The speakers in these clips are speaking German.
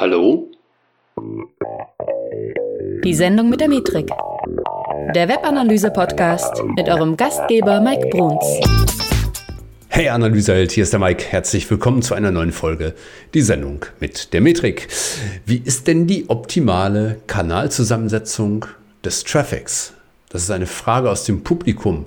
Hallo? Die Sendung mit der Metrik. Der Webanalyse-Podcast mit eurem Gastgeber Mike Bruns. Hey Analyseheld, hier ist der Mike. Herzlich willkommen zu einer neuen Folge, die Sendung mit der Metrik. Wie ist denn die optimale Kanalzusammensetzung des Traffics? Das ist eine Frage aus dem Publikum,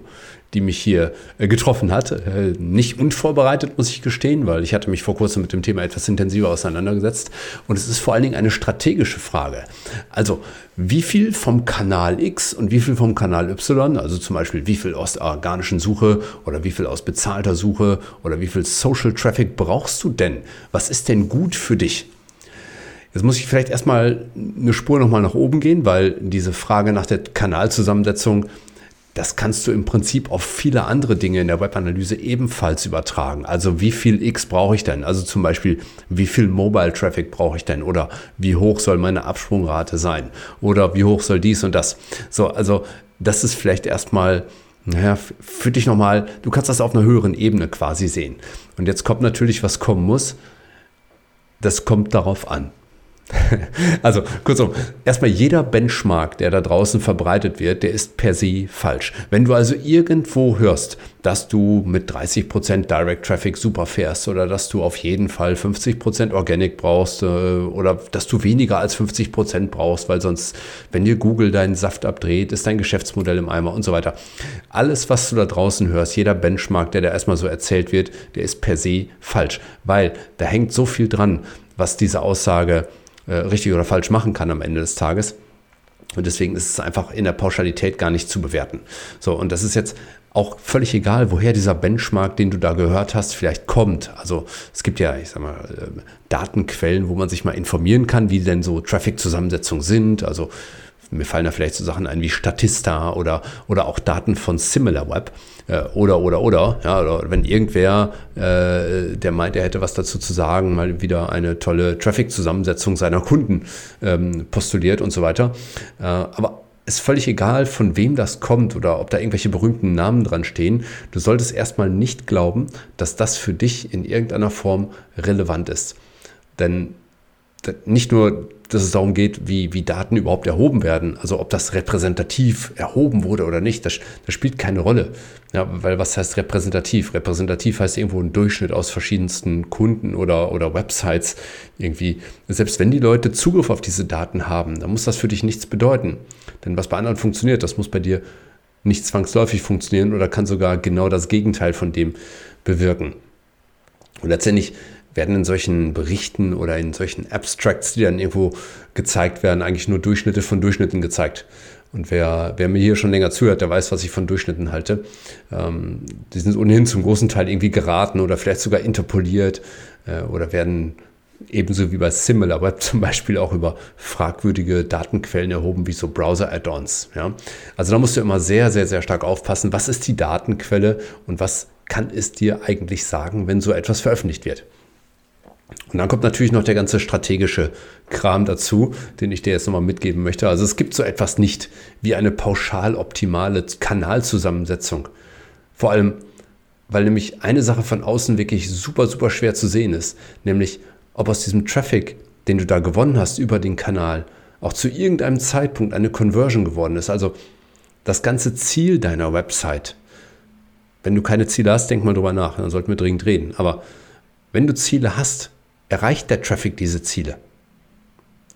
die mich hier äh, getroffen hat. Äh, nicht unvorbereitet, muss ich gestehen, weil ich hatte mich vor kurzem mit dem Thema etwas intensiver auseinandergesetzt. Und es ist vor allen Dingen eine strategische Frage. Also, wie viel vom Kanal X und wie viel vom Kanal Y, also zum Beispiel wie viel aus der organischen Suche oder wie viel aus bezahlter Suche oder wie viel Social Traffic brauchst du denn? Was ist denn gut für dich? Jetzt muss ich vielleicht erstmal eine Spur nochmal nach oben gehen, weil diese Frage nach der Kanalzusammensetzung das kannst du im Prinzip auf viele andere Dinge in der Webanalyse ebenfalls übertragen. Also wie viel X brauche ich denn? Also zum Beispiel, wie viel Mobile Traffic brauche ich denn? Oder wie hoch soll meine Absprungrate sein? Oder wie hoch soll dies und das? So, also das ist vielleicht erstmal, naja, für dich nochmal, du kannst das auf einer höheren Ebene quasi sehen. Und jetzt kommt natürlich, was kommen muss. Das kommt darauf an. Also kurzum, erstmal jeder Benchmark, der da draußen verbreitet wird, der ist per se falsch. Wenn du also irgendwo hörst, dass du mit 30% Direct Traffic super fährst oder dass du auf jeden Fall 50% Organic brauchst äh, oder dass du weniger als 50% brauchst, weil sonst, wenn dir Google deinen Saft abdreht, ist dein Geschäftsmodell im Eimer und so weiter. Alles, was du da draußen hörst, jeder Benchmark, der da erstmal so erzählt wird, der ist per se falsch, weil da hängt so viel dran, was diese Aussage äh, richtig oder falsch machen kann am Ende des Tages. Und deswegen ist es einfach in der Pauschalität gar nicht zu bewerten. So, und das ist jetzt auch völlig egal, woher dieser Benchmark, den du da gehört hast, vielleicht kommt. Also es gibt ja, ich sag mal, äh, Datenquellen, wo man sich mal informieren kann, wie denn so Traffic-Zusammensetzungen sind. Also mir fallen da vielleicht so Sachen ein wie Statista oder, oder auch Daten von SimilarWeb äh, oder, oder, oder. Ja, oder wenn irgendwer, äh, der meint, er hätte was dazu zu sagen, mal wieder eine tolle Traffic-Zusammensetzung seiner Kunden ähm, postuliert und so weiter. Äh, aber ist völlig egal, von wem das kommt oder ob da irgendwelche berühmten Namen dran stehen. Du solltest erstmal nicht glauben, dass das für dich in irgendeiner Form relevant ist. Denn nicht nur, dass es darum geht, wie, wie Daten überhaupt erhoben werden, also ob das repräsentativ erhoben wurde oder nicht, das, das spielt keine Rolle. Ja, weil was heißt repräsentativ? Repräsentativ heißt irgendwo ein Durchschnitt aus verschiedensten Kunden oder, oder Websites irgendwie. Selbst wenn die Leute Zugriff auf diese Daten haben, dann muss das für dich nichts bedeuten. Denn was bei anderen funktioniert, das muss bei dir nicht zwangsläufig funktionieren oder kann sogar genau das Gegenteil von dem bewirken. Und letztendlich werden in solchen Berichten oder in solchen Abstracts, die dann irgendwo gezeigt werden, eigentlich nur Durchschnitte von Durchschnitten gezeigt. Und wer, wer mir hier schon länger zuhört, der weiß, was ich von Durchschnitten halte. Ähm, die sind ohnehin zum großen Teil irgendwie geraten oder vielleicht sogar interpoliert äh, oder werden ebenso wie bei SimilarWeb zum Beispiel auch über fragwürdige Datenquellen erhoben, wie so Browser-Add-ons. Ja? Also da musst du immer sehr, sehr, sehr stark aufpassen, was ist die Datenquelle und was kann es dir eigentlich sagen, wenn so etwas veröffentlicht wird. Und dann kommt natürlich noch der ganze strategische Kram dazu, den ich dir jetzt nochmal mitgeben möchte. Also es gibt so etwas nicht wie eine pauschal optimale Kanalzusammensetzung. Vor allem, weil nämlich eine Sache von außen wirklich super, super schwer zu sehen ist, nämlich ob aus diesem Traffic, den du da gewonnen hast über den Kanal, auch zu irgendeinem Zeitpunkt eine Conversion geworden ist. Also das ganze Ziel deiner Website. Wenn du keine Ziele hast, denk mal drüber nach, dann sollten wir dringend reden. Aber wenn du Ziele hast, erreicht der Traffic diese Ziele?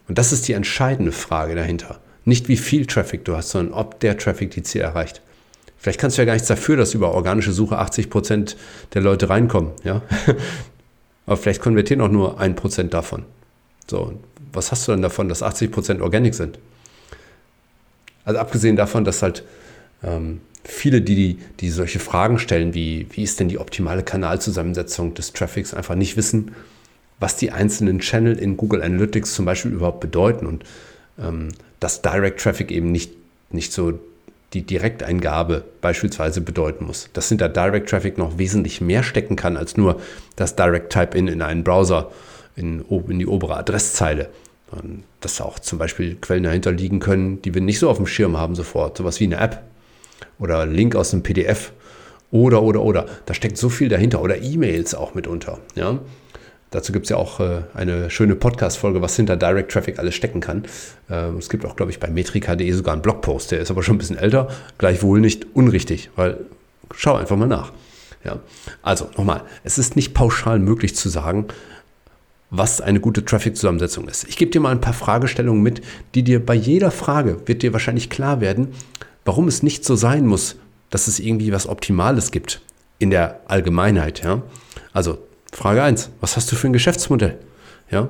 Und das ist die entscheidende Frage dahinter. Nicht wie viel Traffic du hast, sondern ob der Traffic die Ziele erreicht. Vielleicht kannst du ja gar nichts dafür, dass über organische Suche 80% der Leute reinkommen. Ja? Aber vielleicht konvertieren auch nur 1% davon. So, was hast du denn davon, dass 80% Organic sind? Also abgesehen davon, dass halt ähm, viele, die, die solche Fragen stellen, wie, wie ist denn die optimale Kanalzusammensetzung des Traffics, einfach nicht wissen, was die einzelnen Channel in Google Analytics zum Beispiel überhaupt bedeuten und ähm, dass Direct Traffic eben nicht, nicht so die Direkteingabe beispielsweise bedeuten muss. Dass hinter Direct Traffic noch wesentlich mehr stecken kann als nur das Direct Type-In in einen Browser in, in die obere Adresszeile. Und dass auch zum Beispiel Quellen dahinter liegen können, die wir nicht so auf dem Schirm haben sofort. Sowas wie eine App oder Link aus einem PDF oder, oder, oder. Da steckt so viel dahinter. Oder E-Mails auch mitunter. Ja? Dazu gibt es ja auch äh, eine schöne Podcast-Folge, was hinter Direct Traffic alles stecken kann. Äh, es gibt auch, glaube ich, bei metrika.de sogar einen Blogpost, der ist aber schon ein bisschen älter, gleichwohl nicht unrichtig, weil schau einfach mal nach. Ja. Also nochmal, es ist nicht pauschal möglich zu sagen, was eine gute Traffic-Zusammensetzung ist. Ich gebe dir mal ein paar Fragestellungen mit, die dir bei jeder Frage wird dir wahrscheinlich klar werden, warum es nicht so sein muss, dass es irgendwie was Optimales gibt in der Allgemeinheit. Ja? Also Frage 1, was hast du für ein Geschäftsmodell? Ja?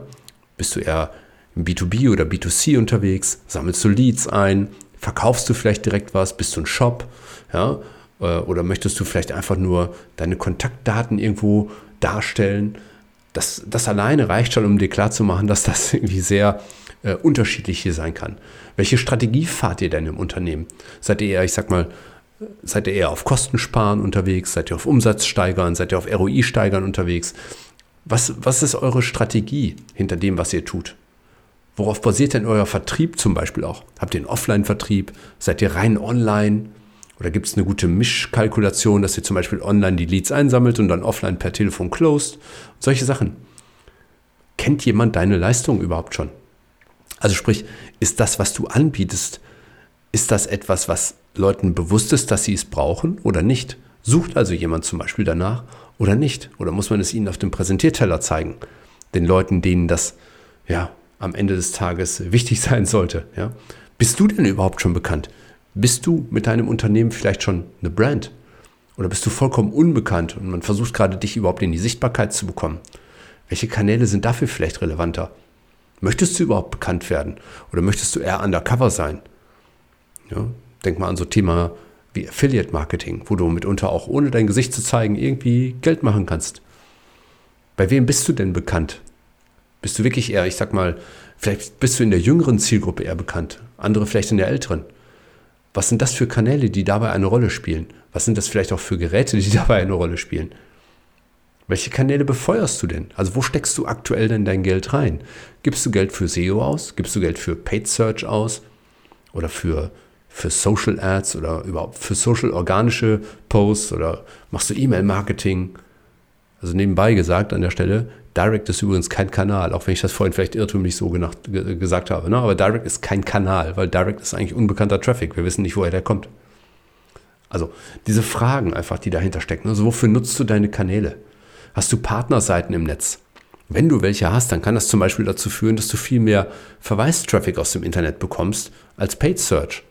Bist du eher im B2B oder B2C unterwegs? Sammelst du Leads ein? Verkaufst du vielleicht direkt was? Bist du ein Shop? Ja? Äh, oder möchtest du vielleicht einfach nur deine Kontaktdaten irgendwo darstellen? Das, das alleine reicht schon, um dir klarzumachen, dass das irgendwie sehr äh, unterschiedlich hier sein kann. Welche Strategie fahrt ihr denn im Unternehmen? Seid ihr eher, ich sag mal, Seid ihr eher auf Kostensparen unterwegs? Seid ihr auf Umsatz steigern? Seid ihr auf ROI steigern unterwegs? Was, was ist eure Strategie hinter dem, was ihr tut? Worauf basiert denn euer Vertrieb zum Beispiel auch? Habt ihr einen Offline-Vertrieb? Seid ihr rein online? Oder gibt es eine gute Mischkalkulation, dass ihr zum Beispiel online die Leads einsammelt und dann offline per Telefon closed? Solche Sachen. Kennt jemand deine Leistung überhaupt schon? Also sprich, ist das, was du anbietest, ist das etwas, was Leuten bewusst ist, dass sie es brauchen oder nicht? Sucht also jemand zum Beispiel danach oder nicht? Oder muss man es ihnen auf dem Präsentierteller zeigen? Den Leuten, denen das ja am Ende des Tages wichtig sein sollte. Ja? Bist du denn überhaupt schon bekannt? Bist du mit deinem Unternehmen vielleicht schon eine Brand? Oder bist du vollkommen unbekannt und man versucht gerade dich überhaupt in die Sichtbarkeit zu bekommen? Welche Kanäle sind dafür vielleicht relevanter? Möchtest du überhaupt bekannt werden? Oder möchtest du eher undercover sein? Ja, denk mal an so Thema wie Affiliate Marketing, wo du mitunter auch ohne dein Gesicht zu zeigen irgendwie Geld machen kannst. Bei wem bist du denn bekannt? Bist du wirklich eher, ich sag mal, vielleicht bist du in der jüngeren Zielgruppe eher bekannt, andere vielleicht in der älteren. Was sind das für Kanäle, die dabei eine Rolle spielen? Was sind das vielleicht auch für Geräte, die dabei eine Rolle spielen? Welche Kanäle befeuerst du denn? Also wo steckst du aktuell denn dein Geld rein? Gibst du Geld für SEO aus? Gibst du Geld für Paid Search aus? Oder für für Social Ads oder überhaupt für Social organische Posts oder machst du E-Mail-Marketing? Also nebenbei gesagt an der Stelle, Direct ist übrigens kein Kanal, auch wenn ich das vorhin vielleicht irrtümlich so gesagt habe. Ne? Aber Direct ist kein Kanal, weil Direct ist eigentlich unbekannter Traffic. Wir wissen nicht, woher der kommt. Also diese Fragen einfach, die dahinter stecken. Also wofür nutzt du deine Kanäle? Hast du Partnerseiten im Netz? Wenn du welche hast, dann kann das zum Beispiel dazu führen, dass du viel mehr Verweistraffic aus dem Internet bekommst als Paid Search.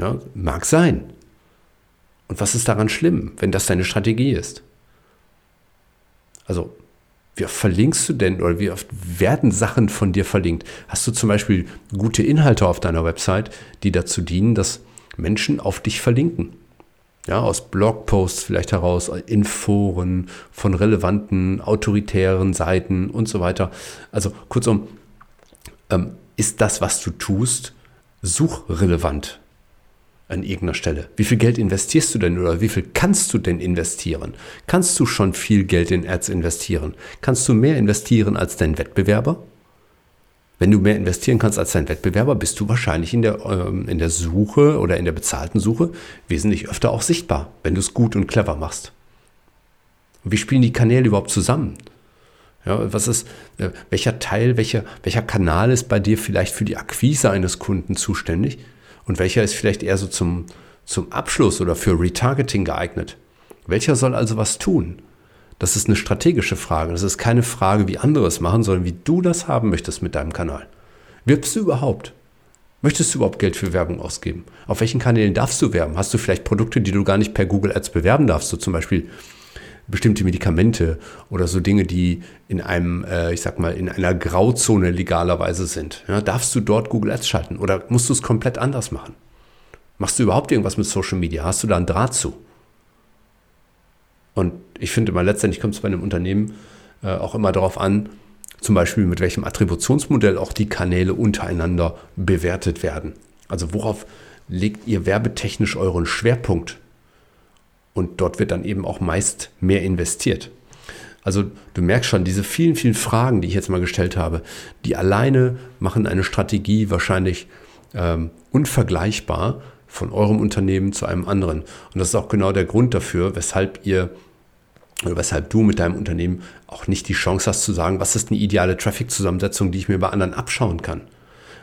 Ja, mag sein. Und was ist daran schlimm, wenn das deine Strategie ist? Also, wie oft verlinkst du denn oder wie oft werden Sachen von dir verlinkt? Hast du zum Beispiel gute Inhalte auf deiner Website, die dazu dienen, dass Menschen auf dich verlinken? Ja, aus Blogposts vielleicht heraus, in Foren, von relevanten, autoritären Seiten und so weiter. Also kurzum, ähm, ist das, was du tust, suchrelevant? An irgendeiner Stelle. Wie viel Geld investierst du denn oder wie viel kannst du denn investieren? Kannst du schon viel Geld in Ads investieren? Kannst du mehr investieren als dein Wettbewerber? Wenn du mehr investieren kannst als dein Wettbewerber, bist du wahrscheinlich in der, ähm, in der Suche oder in der bezahlten Suche wesentlich öfter auch sichtbar, wenn du es gut und clever machst. Und wie spielen die Kanäle überhaupt zusammen? Ja, was ist, äh, welcher Teil, welcher, welcher Kanal ist bei dir vielleicht für die Akquise eines Kunden zuständig? Und welcher ist vielleicht eher so zum, zum Abschluss oder für Retargeting geeignet? Welcher soll also was tun? Das ist eine strategische Frage. Das ist keine Frage, wie andere es machen, sondern wie du das haben möchtest mit deinem Kanal. Wirbst du überhaupt? Möchtest du überhaupt Geld für Werbung ausgeben? Auf welchen Kanälen darfst du werben? Hast du vielleicht Produkte, die du gar nicht per Google Ads bewerben darfst? So zum Beispiel bestimmte Medikamente oder so Dinge, die in einem, äh, ich sag mal, in einer Grauzone legalerweise sind. Ja, darfst du dort Google Ads schalten oder musst du es komplett anders machen? Machst du überhaupt irgendwas mit Social Media? Hast du da einen Draht zu? Und ich finde immer, letztendlich kommt es bei einem Unternehmen äh, auch immer darauf an, zum Beispiel mit welchem Attributionsmodell auch die Kanäle untereinander bewertet werden. Also worauf legt ihr werbetechnisch euren Schwerpunkt? Und dort wird dann eben auch meist mehr investiert. Also du merkst schon, diese vielen, vielen Fragen, die ich jetzt mal gestellt habe, die alleine machen eine Strategie wahrscheinlich ähm, unvergleichbar von eurem Unternehmen zu einem anderen. Und das ist auch genau der Grund dafür, weshalb ihr oder weshalb du mit deinem Unternehmen auch nicht die Chance hast zu sagen, was ist eine ideale Traffic-Zusammensetzung, die ich mir bei anderen abschauen kann.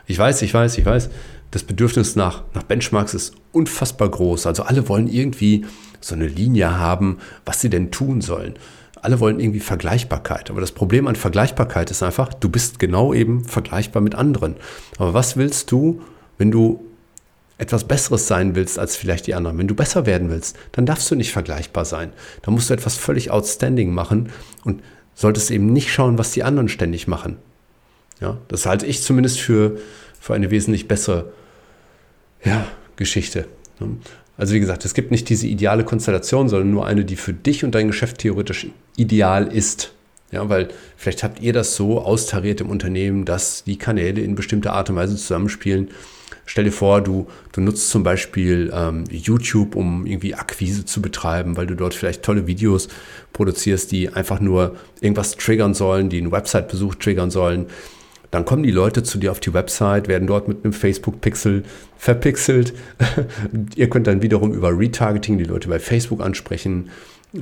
Ich weiß, ich weiß, ich weiß, das Bedürfnis nach, nach Benchmarks ist unfassbar groß. Also alle wollen irgendwie so eine Linie haben, was sie denn tun sollen. Alle wollen irgendwie Vergleichbarkeit. Aber das Problem an Vergleichbarkeit ist einfach, du bist genau eben vergleichbar mit anderen. Aber was willst du, wenn du etwas Besseres sein willst als vielleicht die anderen, wenn du besser werden willst, dann darfst du nicht vergleichbar sein. Da musst du etwas völlig outstanding machen und solltest eben nicht schauen, was die anderen ständig machen. Ja, das halte ich zumindest für, für eine wesentlich bessere ja, Geschichte. Also wie gesagt, es gibt nicht diese ideale Konstellation, sondern nur eine, die für dich und dein Geschäft theoretisch ideal ist. Ja, weil vielleicht habt ihr das so austariert im Unternehmen, dass die Kanäle in bestimmter Art und Weise zusammenspielen. Stell dir vor, du, du nutzt zum Beispiel ähm, YouTube, um irgendwie Akquise zu betreiben, weil du dort vielleicht tolle Videos produzierst, die einfach nur irgendwas triggern sollen, die einen Website-Besuch triggern sollen. Dann kommen die Leute zu dir auf die Website, werden dort mit einem Facebook-Pixel verpixelt. Ihr könnt dann wiederum über Retargeting die Leute bei Facebook ansprechen.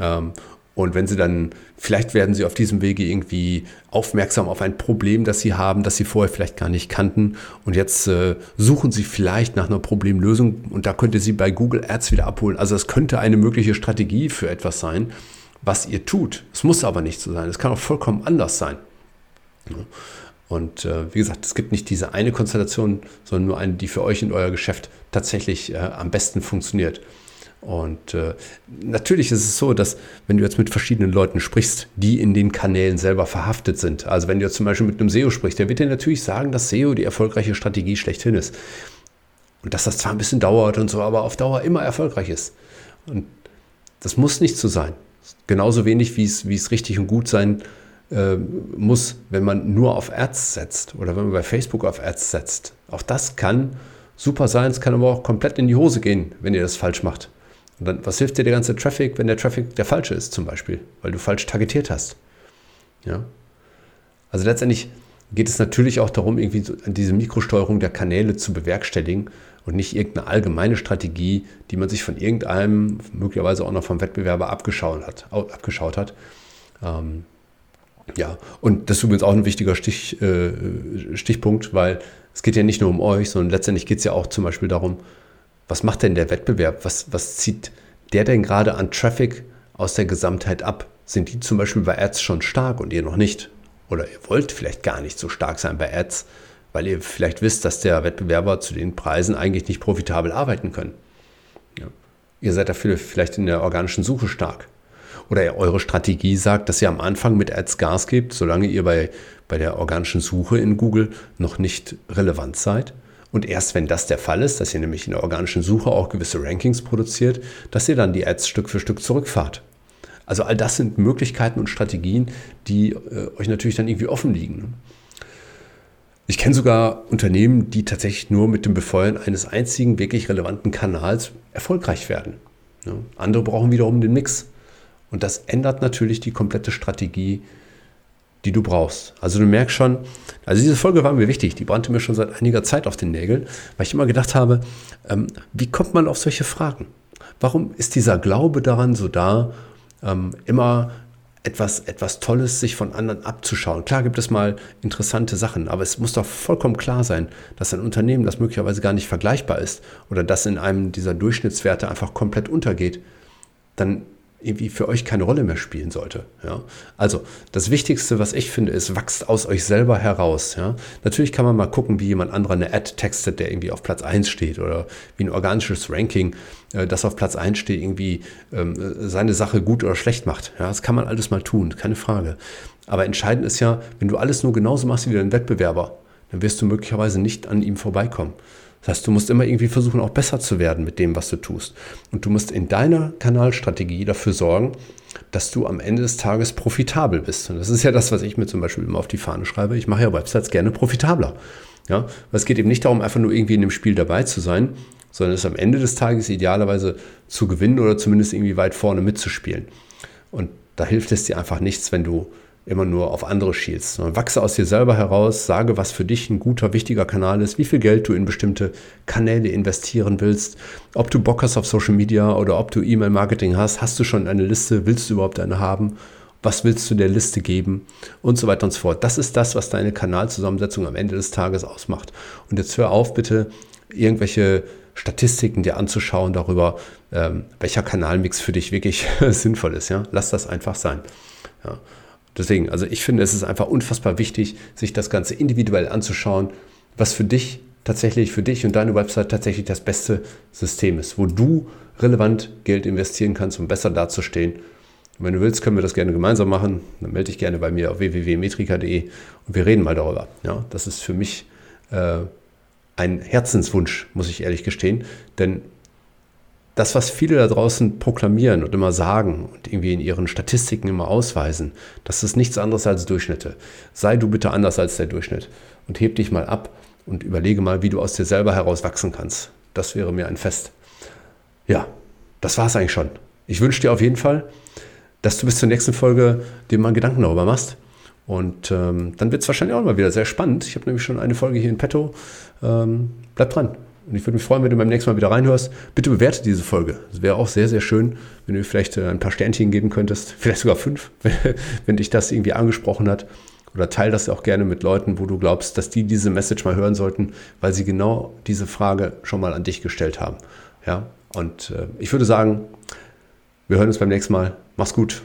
Ähm, und wenn sie dann, vielleicht werden sie auf diesem Wege irgendwie aufmerksam auf ein Problem, das sie haben, das sie vorher vielleicht gar nicht kannten. Und jetzt äh, suchen sie vielleicht nach einer Problemlösung und da könnt ihr sie bei Google Ads wieder abholen. Also es könnte eine mögliche Strategie für etwas sein, was ihr tut. Es muss aber nicht so sein. Es kann auch vollkommen anders sein. Und äh, wie gesagt, es gibt nicht diese eine Konstellation, sondern nur eine, die für euch in euer Geschäft tatsächlich äh, am besten funktioniert. Und äh, natürlich ist es so, dass wenn du jetzt mit verschiedenen Leuten sprichst, die in den Kanälen selber verhaftet sind, also wenn du jetzt zum Beispiel mit einem SEO sprichst, der wird dir natürlich sagen, dass SEO die erfolgreiche Strategie schlechthin ist. Und dass das zwar ein bisschen dauert und so, aber auf Dauer immer erfolgreich ist. Und das muss nicht so sein. Genauso wenig, wie es, richtig und gut sein äh, muss, wenn man nur auf Ads setzt oder wenn man bei Facebook auf Ads setzt. Auch das kann super sein, es kann aber auch komplett in die Hose gehen, wenn ihr das falsch macht. Und dann, was hilft dir der ganze Traffic, wenn der Traffic der falsche ist, zum Beispiel, weil du falsch targetiert hast? Ja. Also letztendlich geht es natürlich auch darum, irgendwie diese Mikrosteuerung der Kanäle zu bewerkstelligen und nicht irgendeine allgemeine Strategie, die man sich von irgendeinem, möglicherweise auch noch vom Wettbewerber abgeschaut hat. Abgeschaut hat. Ähm, ja, und das ist übrigens auch ein wichtiger Stich, äh, Stichpunkt, weil es geht ja nicht nur um euch, sondern letztendlich geht es ja auch zum Beispiel darum, was macht denn der Wettbewerb? Was, was zieht der denn gerade an Traffic aus der Gesamtheit ab? Sind die zum Beispiel bei Ads schon stark und ihr noch nicht? Oder ihr wollt vielleicht gar nicht so stark sein bei Ads, weil ihr vielleicht wisst, dass der Wettbewerber zu den Preisen eigentlich nicht profitabel arbeiten können. Ja. Ihr seid dafür vielleicht in der organischen Suche stark. Oder eure Strategie sagt, dass ihr am Anfang mit Ads Gas gebt, solange ihr bei, bei der organischen Suche in Google noch nicht relevant seid. Und erst wenn das der Fall ist, dass ihr nämlich in der organischen Suche auch gewisse Rankings produziert, dass ihr dann die Ads Stück für Stück zurückfahrt. Also all das sind Möglichkeiten und Strategien, die äh, euch natürlich dann irgendwie offen liegen. Ich kenne sogar Unternehmen, die tatsächlich nur mit dem Befeuern eines einzigen wirklich relevanten Kanals erfolgreich werden. Ja. Andere brauchen wiederum den Mix. Und das ändert natürlich die komplette Strategie die du brauchst. Also du merkst schon, also diese Folge war mir wichtig, die brannte mir schon seit einiger Zeit auf den Nägeln, weil ich immer gedacht habe, ähm, wie kommt man auf solche Fragen? Warum ist dieser Glaube daran so da, ähm, immer etwas, etwas Tolles sich von anderen abzuschauen? Klar gibt es mal interessante Sachen, aber es muss doch vollkommen klar sein, dass ein Unternehmen, das möglicherweise gar nicht vergleichbar ist oder das in einem dieser Durchschnittswerte einfach komplett untergeht, dann irgendwie für euch keine Rolle mehr spielen sollte. Ja? Also das Wichtigste, was ich finde, ist, wachst aus euch selber heraus. Ja? Natürlich kann man mal gucken, wie jemand anderer eine Ad textet, der irgendwie auf Platz 1 steht oder wie ein organisches Ranking, äh, das auf Platz 1 steht, irgendwie ähm, seine Sache gut oder schlecht macht. Ja? Das kann man alles mal tun, keine Frage. Aber entscheidend ist ja, wenn du alles nur genauso machst wie dein Wettbewerber, dann wirst du möglicherweise nicht an ihm vorbeikommen. Das heißt, du musst immer irgendwie versuchen, auch besser zu werden mit dem, was du tust. Und du musst in deiner Kanalstrategie dafür sorgen, dass du am Ende des Tages profitabel bist. Und das ist ja das, was ich mir zum Beispiel immer auf die Fahne schreibe. Ich mache ja Websites gerne profitabler. Ja, weil es geht eben nicht darum, einfach nur irgendwie in dem Spiel dabei zu sein, sondern es am Ende des Tages idealerweise zu gewinnen oder zumindest irgendwie weit vorne mitzuspielen. Und da hilft es dir einfach nichts, wenn du immer nur auf andere schielst, wachse aus dir selber heraus, sage, was für dich ein guter, wichtiger Kanal ist, wie viel Geld du in bestimmte Kanäle investieren willst, ob du Bock hast auf Social Media oder ob du E-Mail-Marketing hast, hast du schon eine Liste, willst du überhaupt eine haben, was willst du der Liste geben und so weiter und so fort. Das ist das, was deine Kanalzusammensetzung am Ende des Tages ausmacht. Und jetzt hör auf bitte, irgendwelche Statistiken dir anzuschauen darüber, ähm, welcher Kanalmix für dich wirklich sinnvoll ist. Ja? Lass das einfach sein. Ja. Deswegen, also ich finde, es ist einfach unfassbar wichtig, sich das Ganze individuell anzuschauen, was für dich tatsächlich, für dich und deine Website tatsächlich das beste System ist, wo du relevant Geld investieren kannst, um besser dazustehen. Und wenn du willst, können wir das gerne gemeinsam machen. Dann melde dich gerne bei mir auf www.metrika.de und wir reden mal darüber. Ja, das ist für mich äh, ein Herzenswunsch, muss ich ehrlich gestehen. Denn das, was viele da draußen proklamieren und immer sagen und irgendwie in ihren Statistiken immer ausweisen, das ist nichts anderes als Durchschnitte. Sei du bitte anders als der Durchschnitt und heb dich mal ab und überlege mal, wie du aus dir selber heraus wachsen kannst. Das wäre mir ein Fest. Ja, das war es eigentlich schon. Ich wünsche dir auf jeden Fall, dass du bis zur nächsten Folge dir mal Gedanken darüber machst. Und ähm, dann wird es wahrscheinlich auch mal wieder sehr spannend. Ich habe nämlich schon eine Folge hier in petto. Ähm, bleib dran. Und ich würde mich freuen, wenn du beim nächsten Mal wieder reinhörst. Bitte bewerte diese Folge. Es wäre auch sehr, sehr schön, wenn du vielleicht äh, ein paar Sternchen geben könntest. Vielleicht sogar fünf, wenn dich das irgendwie angesprochen hat. Oder teile das auch gerne mit Leuten, wo du glaubst, dass die diese Message mal hören sollten, weil sie genau diese Frage schon mal an dich gestellt haben. Ja, und äh, ich würde sagen, wir hören uns beim nächsten Mal. Mach's gut.